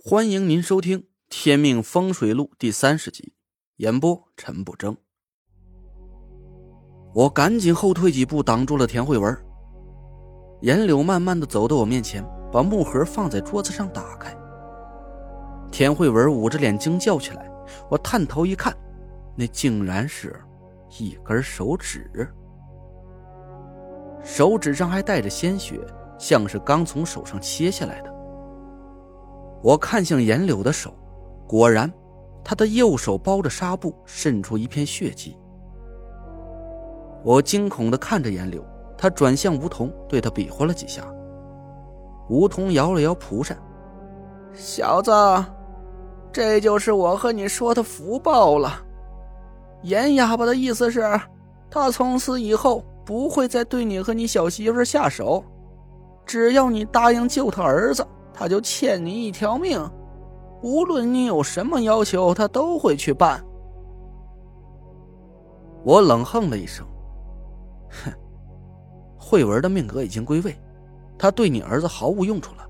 欢迎您收听《天命风水录》第三十集，演播陈不争。我赶紧后退几步，挡住了田慧文。严柳慢慢的走到我面前，把木盒放在桌子上，打开。田慧文捂着脸惊叫起来。我探头一看，那竟然是一根手指，手指上还带着鲜血，像是刚从手上切下来的。我看向严柳的手，果然，他的右手包着纱布，渗出一片血迹。我惊恐的看着严柳，他转向吴桐，对他比划了几下。吴桐摇了摇蒲扇：“小子，这就是我和你说的福报了。严哑巴的意思是，他从此以后不会再对你和你小媳妇下手，只要你答应救他儿子。”他就欠你一条命，无论你有什么要求，他都会去办。我冷哼了一声，哼，慧文的命格已经归位，他对你儿子毫无用处了，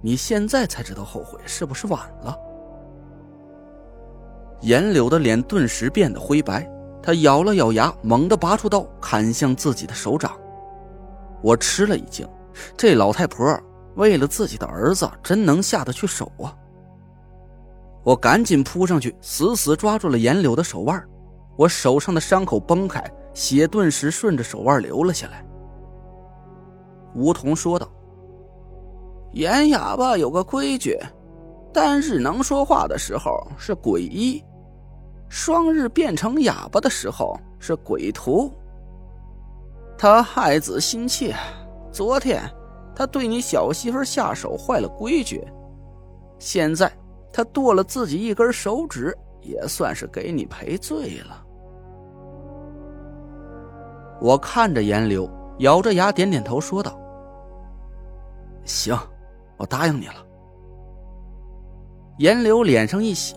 你现在才知道后悔，是不是晚了？严柳的脸顿时变得灰白，他咬了咬牙，猛地拔出刀，砍向自己的手掌。我吃了一惊，这老太婆。为了自己的儿子，真能下得去手啊！我赶紧扑上去，死死抓住了严柳的手腕。我手上的伤口崩开，血顿时顺着手腕流了下来。梧桐说道：“严哑巴有个规矩，单日能说话的时候是鬼医，双日变成哑巴的时候是鬼徒。他害子心切，昨天。”他对你小媳妇下手坏了规矩，现在他剁了自己一根手指，也算是给你赔罪了。我看着严柳，咬着牙点点头，说道：“行，我答应你了。”严柳脸上一喜，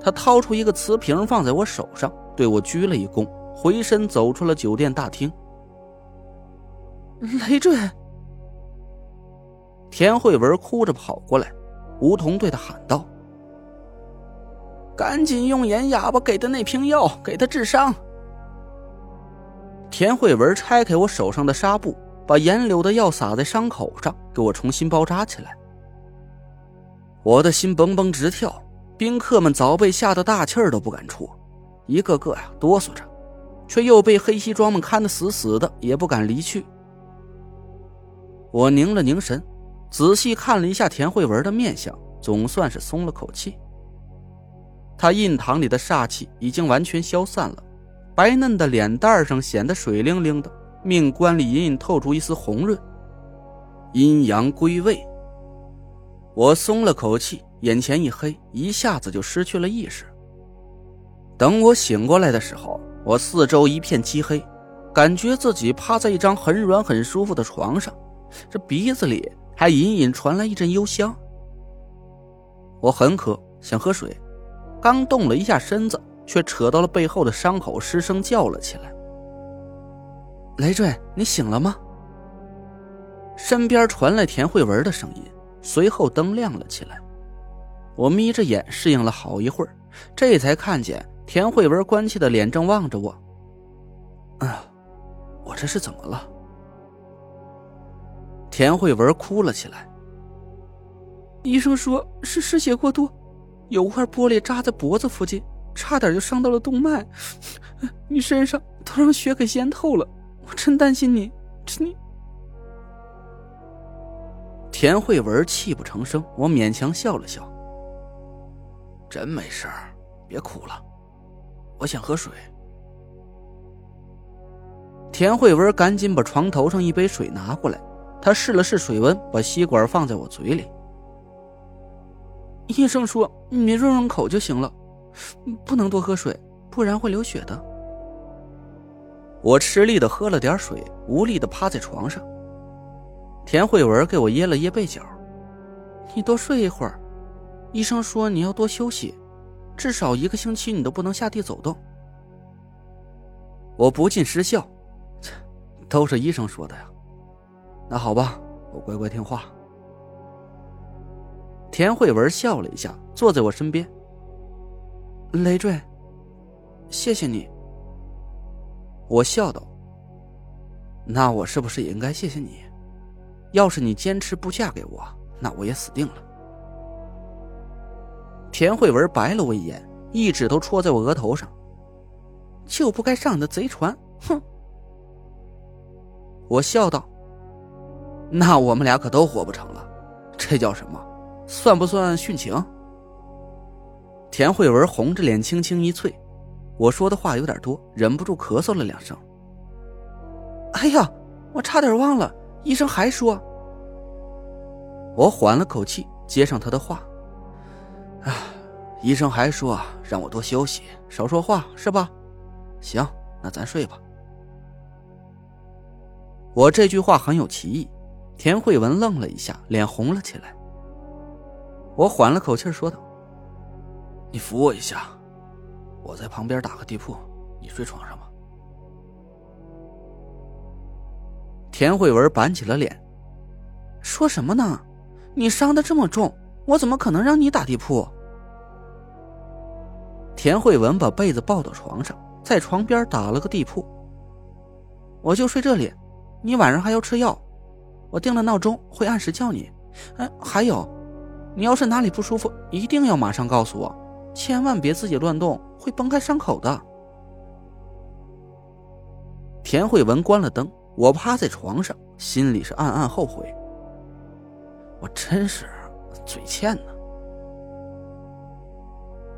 他掏出一个瓷瓶放在我手上，对我鞠了一躬，回身走出了酒店大厅。累赘。田慧文哭着跑过来，梧桐对他喊道：“赶紧用严哑巴给的那瓶药给他治伤。”田慧文拆开我手上的纱布，把严柳的药撒在伤口上，给我重新包扎起来。我的心蹦蹦直跳，宾客们早被吓得大气儿都不敢出，一个个呀哆嗦着，却又被黑西装们看得死死的，也不敢离去。我凝了凝神。仔细看了一下田慧文的面相，总算是松了口气。他印堂里的煞气已经完全消散了，白嫩的脸蛋上显得水灵灵的，命官里隐隐透出一丝红润。阴阳归位，我松了口气，眼前一黑，一下子就失去了意识。等我醒过来的时候，我四周一片漆黑，感觉自己趴在一张很软很舒服的床上，这鼻子里……还隐隐传来一阵幽香。我很渴，想喝水，刚动了一下身子，却扯到了背后的伤口，失声叫了起来：“累赘，你醒了吗？”身边传来田慧文的声音，随后灯亮了起来。我眯着眼适应了好一会儿，这才看见田慧文关切的脸正望着我。“啊，我这是怎么了？”田慧文哭了起来。医生说是失血过多，有块玻璃扎在脖子附近，差点就伤到了动脉。你身上都让血给淹透了，我真担心你。你……田慧文泣不成声，我勉强笑了笑。真没事别哭了，我想喝水。田慧文赶紧把床头上一杯水拿过来。他试了试水温，把吸管放在我嘴里。医生说你润润口就行了，不能多喝水，不然会流血的。我吃力的喝了点水，无力的趴在床上。田慧文给我掖了掖被角，你多睡一会儿。医生说你要多休息，至少一个星期你都不能下地走动。我不禁失笑，都是医生说的呀。那好吧，我乖乖听话。田慧文笑了一下，坐在我身边。累赘，谢谢你。我笑道：“那我是不是也应该谢谢你？要是你坚持不嫁给我，那我也死定了。”田慧文白了我一眼，一指头戳在我额头上：“就不该上你的贼船！”哼。我笑道：“那我们俩可都活不成了，这叫什么？算不算殉情？”田慧文红着脸，轻轻一啐。我说的话有点多，忍不住咳嗽了两声。哎呀，我差点忘了，医生还说……我缓了口气，接上他的话：“啊，医生还说让我多休息，少说话，是吧？行，那咱睡吧。”我这句话很有歧义，田慧文愣了一下，脸红了起来。我缓了口气说道：“你扶我一下，我在旁边打个地铺，你睡床上吧。”田慧文板起了脸：“说什么呢？你伤的这么重，我怎么可能让你打地铺？”田慧文把被子抱到床上，在床边打了个地铺。我就睡这里。你晚上还要吃药，我定了闹钟，会按时叫你。哎，还有，你要是哪里不舒服，一定要马上告诉我，千万别自己乱动，会崩开伤口的。田慧文关了灯，我趴在床上，心里是暗暗后悔。我真是嘴欠呢。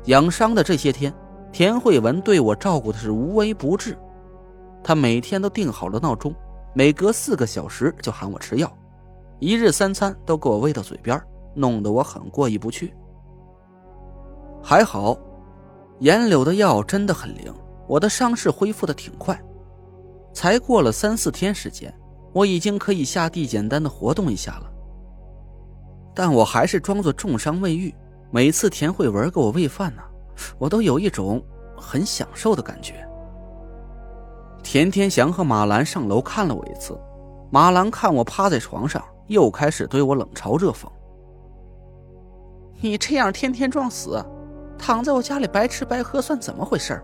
养伤的这些天，田慧文对我照顾的是无微不至，他每天都定好了闹钟。每隔四个小时就喊我吃药，一日三餐都给我喂到嘴边，弄得我很过意不去。还好，颜柳的药真的很灵，我的伤势恢复的挺快。才过了三四天时间，我已经可以下地简单的活动一下了。但我还是装作重伤未愈。每次田慧文给我喂饭呢，我都有一种很享受的感觉。田天祥和马兰上楼看了我一次，马兰看我趴在床上，又开始对我冷嘲热讽：“你这样天天装死，躺在我家里白吃白喝算怎么回事？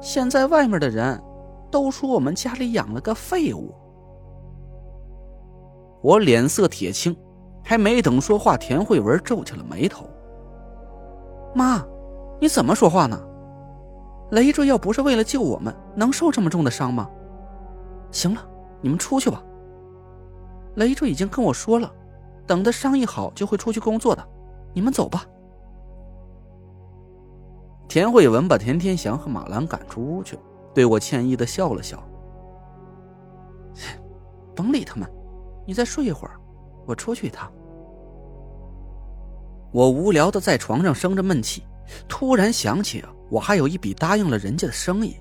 现在外面的人都说我们家里养了个废物。”我脸色铁青，还没等说话，田慧文皱起了眉头：“妈，你怎么说话呢？”雷坠要不是为了救我们，能受这么重的伤吗？行了，你们出去吧。雷坠已经跟我说了，等他伤一好就会出去工作的。你们走吧。田慧文把田天祥和马兰赶出屋去，对我歉意的笑了笑。甭理他们，你再睡一会儿，我出去一趟。我无聊的在床上生着闷气，突然想起啊。我还有一笔答应了人家的生意，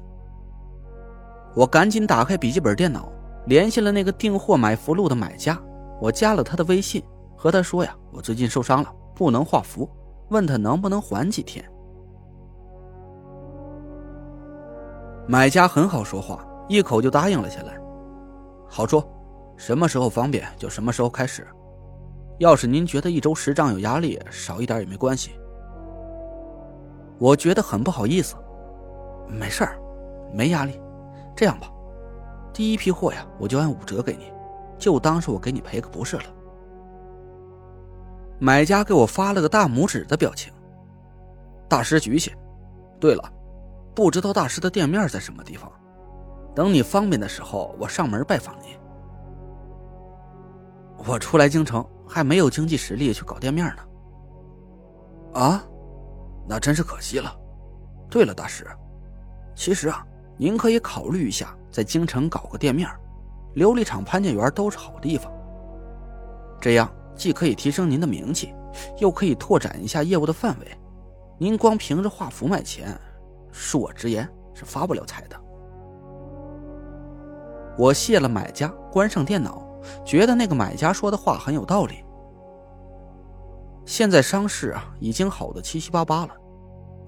我赶紧打开笔记本电脑，联系了那个订货买符箓的买家，我加了他的微信，和他说呀，我最近受伤了，不能画符，问他能不能缓几天。买家很好说话，一口就答应了下来。好说，什么时候方便就什么时候开始。要是您觉得一周十张有压力，少一点也没关系。我觉得很不好意思，没事儿，没压力。这样吧，第一批货呀，我就按五折给你，就当是我给你赔个不是了。买家给我发了个大拇指的表情。大师举起。对了，不知道大师的店面在什么地方？等你方便的时候，我上门拜访你。我初来京城，还没有经济实力去搞店面呢。啊？那真是可惜了。对了，大师，其实啊，您可以考虑一下在京城搞个店面，琉璃厂、潘家园都是好地方。这样既可以提升您的名气，又可以拓展一下业务的范围。您光凭着画符卖钱，恕我直言是发不了财的。我谢了买家，关上电脑，觉得那个买家说的话很有道理。现在伤势啊，已经好的七七八八了，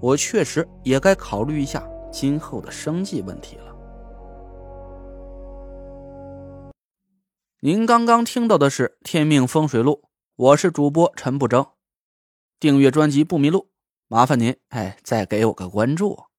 我确实也该考虑一下今后的生计问题了。您刚刚听到的是《天命风水录》我是主播陈不争，订阅专辑不迷路，麻烦您哎再给我个关注。